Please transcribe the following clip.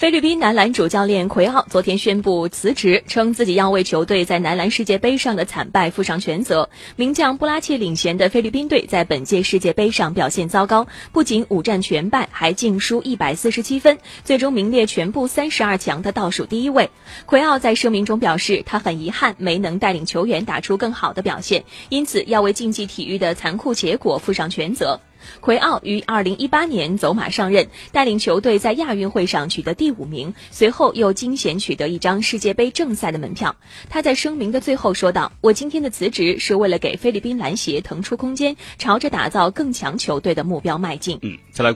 菲律宾男篮主教练奎奥昨天宣布辞职，称自己要为球队在男篮世界杯上的惨败负上全责。名将布拉切领衔的菲律宾队在本届世界杯上表现糟糕，不仅五战全败，还净输一百四十七分，最终名列全部三十二强的倒数第一位。奎奥在声明中表示，他很遗憾没能带领球员打出更好的表现，因此要为竞技体育的残酷结果负上全责。奎奥于二零一八年走马上任，带领球队在亚运会上取得第五名，随后又惊险取得一张世界杯正赛的门票。他在声明的最后说道：“我今天的辞职是为了给菲律宾篮协腾出空间，朝着打造更强球队的目标迈进。”嗯，再来。